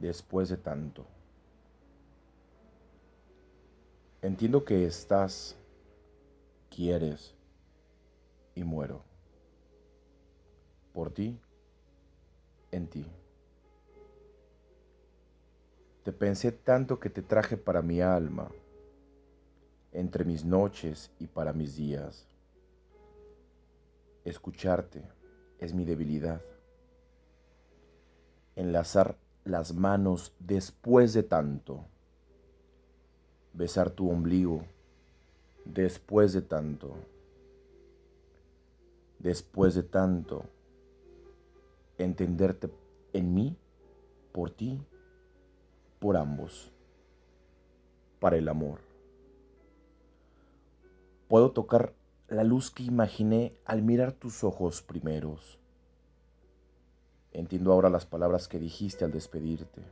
después de tanto. Entiendo que estás, quieres y muero. Por ti, en ti. Te pensé tanto que te traje para mi alma, entre mis noches y para mis días. Escucharte es mi debilidad. Enlazar las manos después de tanto. Besar tu ombligo después de tanto. Después de tanto. Entenderte en mí, por ti, por ambos, para el amor. Puedo tocar la luz que imaginé al mirar tus ojos primeros Entiendo ahora las palabras que dijiste al despedirte.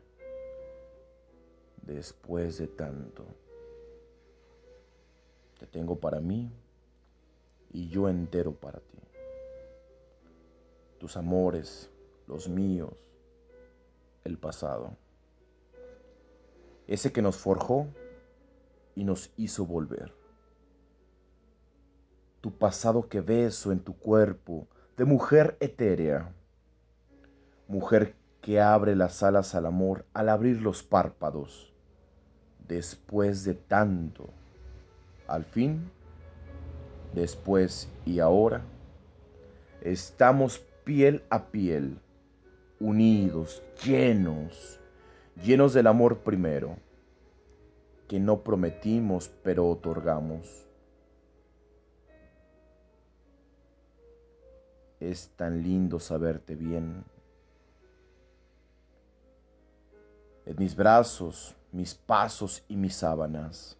Después de tanto, te tengo para mí y yo entero para ti. Tus amores, los míos, el pasado. Ese que nos forjó y nos hizo volver. Tu pasado que beso en tu cuerpo de mujer etérea mujer que abre las alas al amor al abrir los párpados, después de tanto, al fin, después y ahora, estamos piel a piel, unidos, llenos, llenos del amor primero, que no prometimos pero otorgamos. Es tan lindo saberte bien en mis brazos, mis pasos y mis sábanas.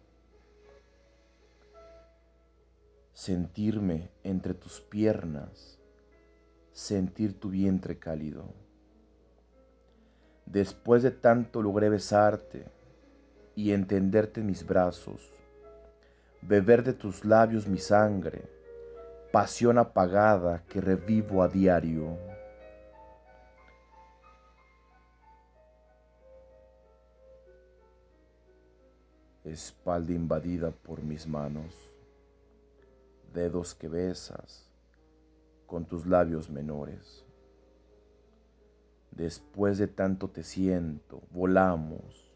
Sentirme entre tus piernas, sentir tu vientre cálido. Después de tanto logré besarte y entenderte en mis brazos, beber de tus labios mi sangre, pasión apagada que revivo a diario. Espalda invadida por mis manos, dedos que besas con tus labios menores. Después de tanto te siento, volamos,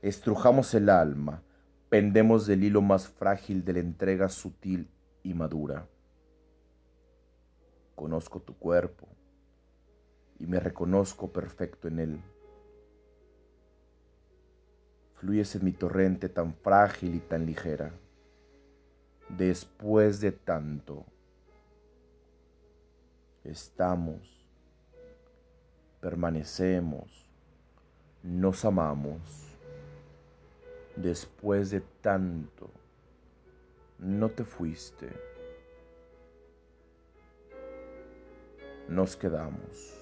estrujamos el alma, pendemos del hilo más frágil de la entrega sutil y madura. Conozco tu cuerpo y me reconozco perfecto en él fluyes en mi torrente tan frágil y tan ligera. Después de tanto, estamos, permanecemos, nos amamos. Después de tanto, no te fuiste. Nos quedamos.